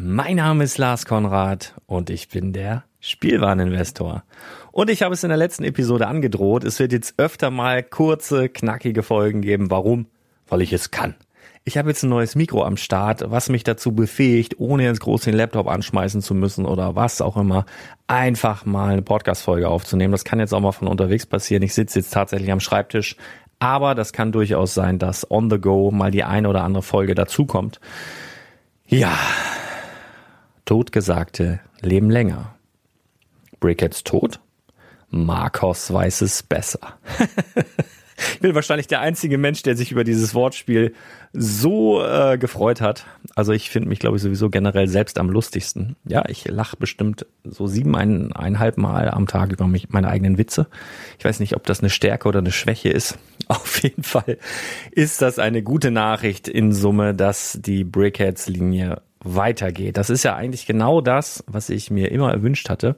Mein Name ist Lars Konrad und ich bin der Spielwareninvestor. Und ich habe es in der letzten Episode angedroht, es wird jetzt öfter mal kurze, knackige Folgen geben. Warum? Weil ich es kann. Ich habe jetzt ein neues Mikro am Start, was mich dazu befähigt, ohne jetzt groß den Laptop anschmeißen zu müssen oder was auch immer, einfach mal eine Podcast-Folge aufzunehmen. Das kann jetzt auch mal von unterwegs passieren. Ich sitze jetzt tatsächlich am Schreibtisch, aber das kann durchaus sein, dass on the go mal die eine oder andere Folge dazukommt. Ja, Totgesagte leben länger. Brickheads tot? Marcos weiß es besser. Ich bin wahrscheinlich der einzige Mensch, der sich über dieses Wortspiel so äh, gefreut hat. Also ich finde mich, glaube ich, sowieso generell selbst am lustigsten. Ja, ich lache bestimmt so sieben, ein, eineinhalb Mal am Tag über mich, meine eigenen Witze. Ich weiß nicht, ob das eine Stärke oder eine Schwäche ist. Auf jeden Fall ist das eine gute Nachricht in Summe, dass die Brickheads-Linie weitergeht. Das ist ja eigentlich genau das, was ich mir immer erwünscht hatte.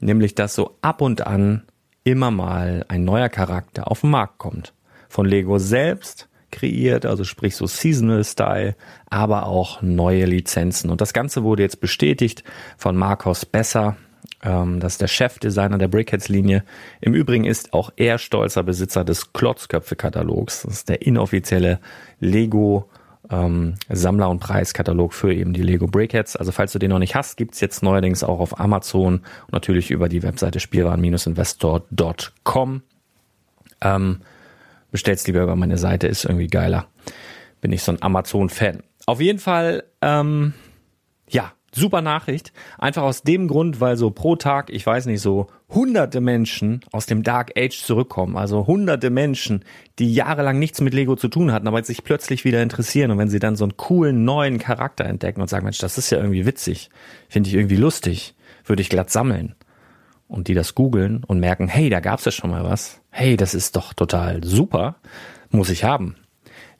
Nämlich, dass so ab und an immer mal ein neuer Charakter auf den Markt kommt. Von Lego selbst kreiert, also sprich so Seasonal Style, aber auch neue Lizenzen. Und das Ganze wurde jetzt bestätigt von Marcos Besser, ähm, das ist der Chefdesigner der Brickheads-Linie. Im Übrigen ist auch er stolzer Besitzer des Klotzköpfe-Katalogs. Das ist der inoffizielle Lego ähm, Sammler- und Preiskatalog für eben die Lego Brickheads. Also falls du den noch nicht hast, gibt's jetzt neuerdings auch auf Amazon und natürlich über die Webseite spielwaren-investor.com. Ähm, bestell's lieber über meine Seite, ist irgendwie geiler. Bin ich so ein Amazon-Fan. Auf jeden Fall, ähm, ja, super Nachricht. Einfach aus dem Grund, weil so pro Tag, ich weiß nicht, so hunderte Menschen aus dem Dark Age zurückkommen. Also hunderte Menschen, die jahrelang nichts mit Lego zu tun hatten, aber sich plötzlich wieder interessieren. Und wenn sie dann so einen coolen neuen Charakter entdecken und sagen, Mensch, das ist ja irgendwie witzig, finde ich irgendwie lustig, würde ich glatt sammeln. Und die das googeln und merken, hey, da gab's ja schon mal was. Hey, das ist doch total super, muss ich haben.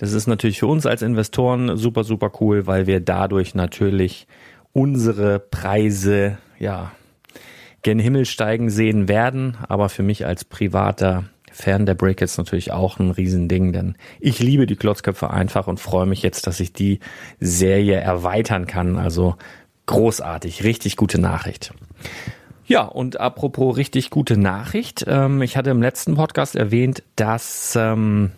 Das ist natürlich für uns als Investoren super, super cool, weil wir dadurch natürlich unsere Preise, ja, gen Himmel steigen sehen werden. Aber für mich als privater Fan der Brickets natürlich auch ein Riesending, denn ich liebe die Klotzköpfe einfach und freue mich jetzt, dass ich die Serie erweitern kann. Also großartig, richtig gute Nachricht. Ja, und apropos richtig gute Nachricht. Ähm, ich hatte im letzten Podcast erwähnt, dass ähm,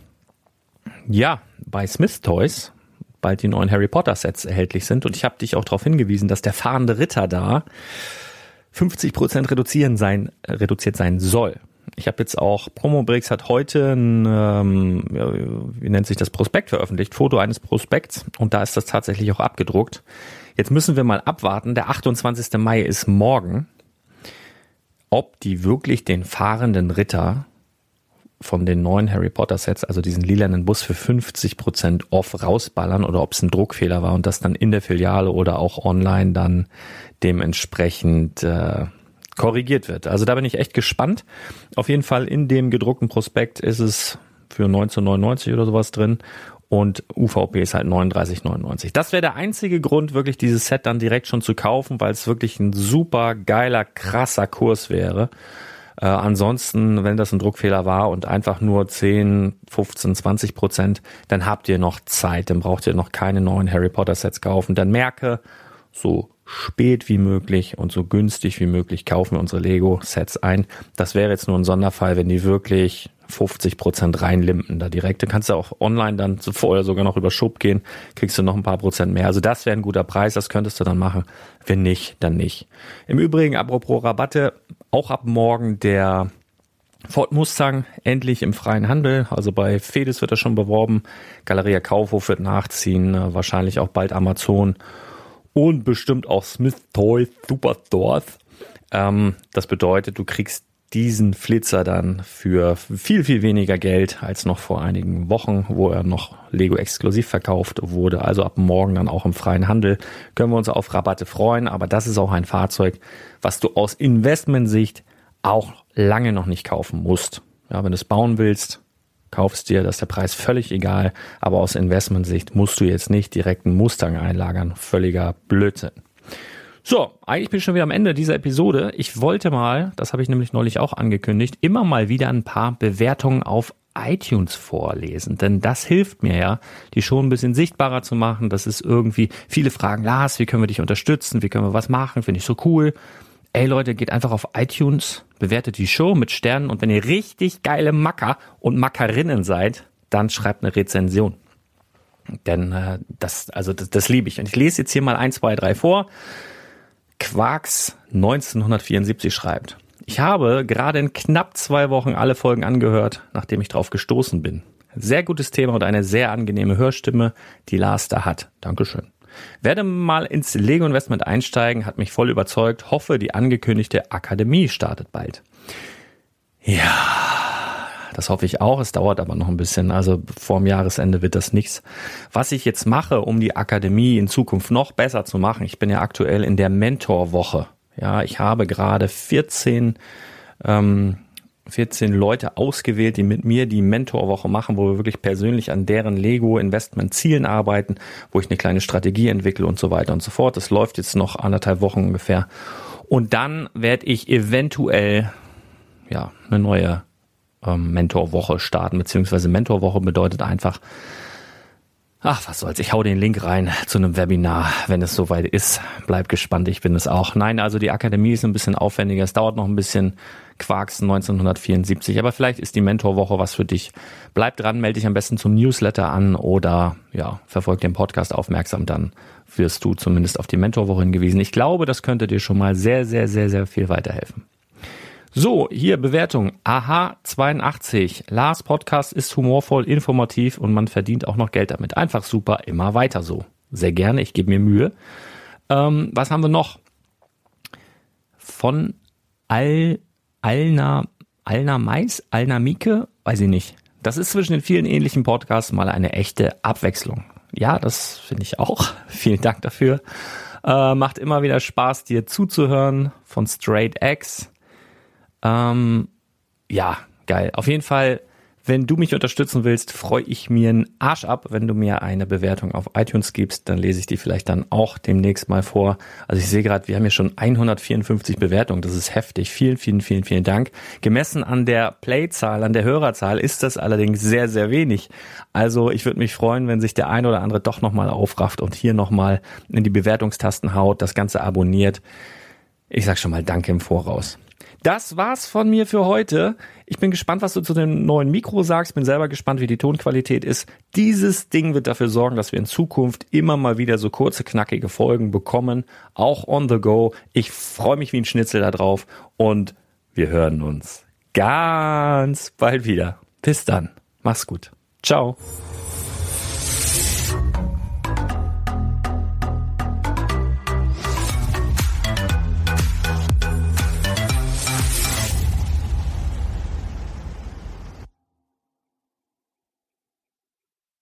ja bei Smith Toys bald die neuen Harry Potter Sets erhältlich sind. Und ich habe dich auch darauf hingewiesen, dass der fahrende Ritter da 50 Prozent reduzieren sein, äh, reduziert sein soll. Ich habe jetzt auch Promobrix hat heute ein, ähm, wie nennt sich das Prospekt veröffentlicht, Foto eines Prospekts und da ist das tatsächlich auch abgedruckt. Jetzt müssen wir mal abwarten. Der 28. Mai ist morgen, ob die wirklich den fahrenden Ritter von den neuen Harry Potter Sets, also diesen lilanen Bus für 50 Prozent off rausballern oder ob es ein Druckfehler war und das dann in der Filiale oder auch online dann dementsprechend äh, korrigiert wird. Also da bin ich echt gespannt. Auf jeden Fall in dem gedruckten Prospekt ist es für 1999 oder sowas drin und UVP ist halt 39,99. Das wäre der einzige Grund, wirklich dieses Set dann direkt schon zu kaufen, weil es wirklich ein super geiler, krasser Kurs wäre. Äh, ansonsten, wenn das ein Druckfehler war und einfach nur 10, 15, 20 Prozent, dann habt ihr noch Zeit, dann braucht ihr noch keine neuen Harry Potter Sets kaufen. Dann merke, so spät wie möglich und so günstig wie möglich kaufen wir unsere Lego Sets ein. Das wäre jetzt nur ein Sonderfall, wenn die wirklich 50 Prozent reinlimpen da direkt. Dann kannst du auch online dann vorher sogar noch über Schub gehen, kriegst du noch ein paar Prozent mehr. Also das wäre ein guter Preis, das könntest du dann machen. Wenn nicht, dann nicht. Im Übrigen, apropos Rabatte, auch ab morgen der Ford Mustang endlich im freien Handel. Also bei Fedes wird er schon beworben. Galeria Kaufhof wird nachziehen. Äh, wahrscheinlich auch bald Amazon. Und bestimmt auch Smith Toys Superstores. Ähm, das bedeutet, du kriegst diesen Flitzer dann für viel, viel weniger Geld als noch vor einigen Wochen, wo er noch Lego exklusiv verkauft wurde. Also ab morgen dann auch im freien Handel können wir uns auf Rabatte freuen. Aber das ist auch ein Fahrzeug, was du aus Investmentsicht auch lange noch nicht kaufen musst. Ja, wenn du es bauen willst, kaufst dir, das ist der Preis völlig egal. Aber aus Investmentsicht musst du jetzt nicht direkt einen Mustang einlagern. Völliger Blödsinn. So, eigentlich bin ich schon wieder am Ende dieser Episode. Ich wollte mal, das habe ich nämlich neulich auch angekündigt, immer mal wieder ein paar Bewertungen auf iTunes vorlesen, denn das hilft mir ja, die schon ein bisschen sichtbarer zu machen. Das ist irgendwie, viele fragen, Lars, wie können wir dich unterstützen? Wie können wir was machen? Finde ich so cool. Ey Leute, geht einfach auf iTunes, bewertet die Show mit Sternen und wenn ihr richtig geile Macker und Mackerinnen seid, dann schreibt eine Rezension. Denn äh, das, also das, das liebe ich. Und ich lese jetzt hier mal ein, zwei, drei vor. Quarks 1974 schreibt. Ich habe gerade in knapp zwei Wochen alle Folgen angehört, nachdem ich drauf gestoßen bin. Sehr gutes Thema und eine sehr angenehme Hörstimme, die Lars da hat. Dankeschön. Werde mal ins Lego Investment einsteigen, hat mich voll überzeugt. Hoffe, die angekündigte Akademie startet bald. Ja, das hoffe ich auch. Es dauert aber noch ein bisschen. Also vorm Jahresende wird das nichts. Was ich jetzt mache, um die Akademie in Zukunft noch besser zu machen, ich bin ja aktuell in der Mentorwoche. Ja, ich habe gerade 14, ähm, 14 Leute ausgewählt, die mit mir die Mentorwoche machen, wo wir wirklich persönlich an deren Lego-Investment-Zielen arbeiten, wo ich eine kleine Strategie entwickle und so weiter und so fort. Das läuft jetzt noch anderthalb Wochen ungefähr. Und dann werde ich eventuell ja eine neue ähm, Mentorwoche starten, beziehungsweise Mentorwoche bedeutet einfach, ach, was soll's, ich hau den Link rein zu einem Webinar, wenn es soweit ist. Bleib gespannt, ich bin es auch. Nein, also die Akademie ist ein bisschen aufwendiger, es dauert noch ein bisschen, Quarks 1974. Aber vielleicht ist die Mentorwoche was für dich. Bleib dran, melde dich am besten zum Newsletter an oder ja, verfolg den Podcast aufmerksam, dann wirst du zumindest auf die Mentorwoche hingewiesen. Ich glaube, das könnte dir schon mal sehr, sehr, sehr, sehr viel weiterhelfen. So, hier Bewertung. Aha 82. Lars Podcast ist humorvoll, informativ und man verdient auch noch Geld damit. Einfach super, immer weiter so. Sehr gerne, ich gebe mir Mühe. Ähm, was haben wir noch? Von Al, Alna, Alna Mais, Alna Mieke, weiß ich nicht. Das ist zwischen den vielen ähnlichen Podcasts mal eine echte Abwechslung. Ja, das finde ich auch. Vielen Dank dafür. Äh, macht immer wieder Spaß, dir zuzuhören von Straight X. Ähm, ja, geil. Auf jeden Fall, wenn du mich unterstützen willst, freue ich mir einen Arsch ab, wenn du mir eine Bewertung auf iTunes gibst. Dann lese ich die vielleicht dann auch demnächst mal vor. Also ich sehe gerade, wir haben hier schon 154 Bewertungen. Das ist heftig. Vielen, vielen, vielen, vielen Dank. Gemessen an der Playzahl, an der Hörerzahl ist das allerdings sehr, sehr wenig. Also ich würde mich freuen, wenn sich der ein oder andere doch nochmal aufrafft und hier nochmal in die Bewertungstasten haut, das Ganze abonniert. Ich sag schon mal Danke im Voraus. Das war's von mir für heute. Ich bin gespannt, was du zu dem neuen Mikro sagst. Bin selber gespannt, wie die Tonqualität ist. Dieses Ding wird dafür sorgen, dass wir in Zukunft immer mal wieder so kurze, knackige Folgen bekommen. Auch on the go. Ich freue mich wie ein Schnitzel da drauf und wir hören uns ganz bald wieder. Bis dann. Mach's gut. Ciao.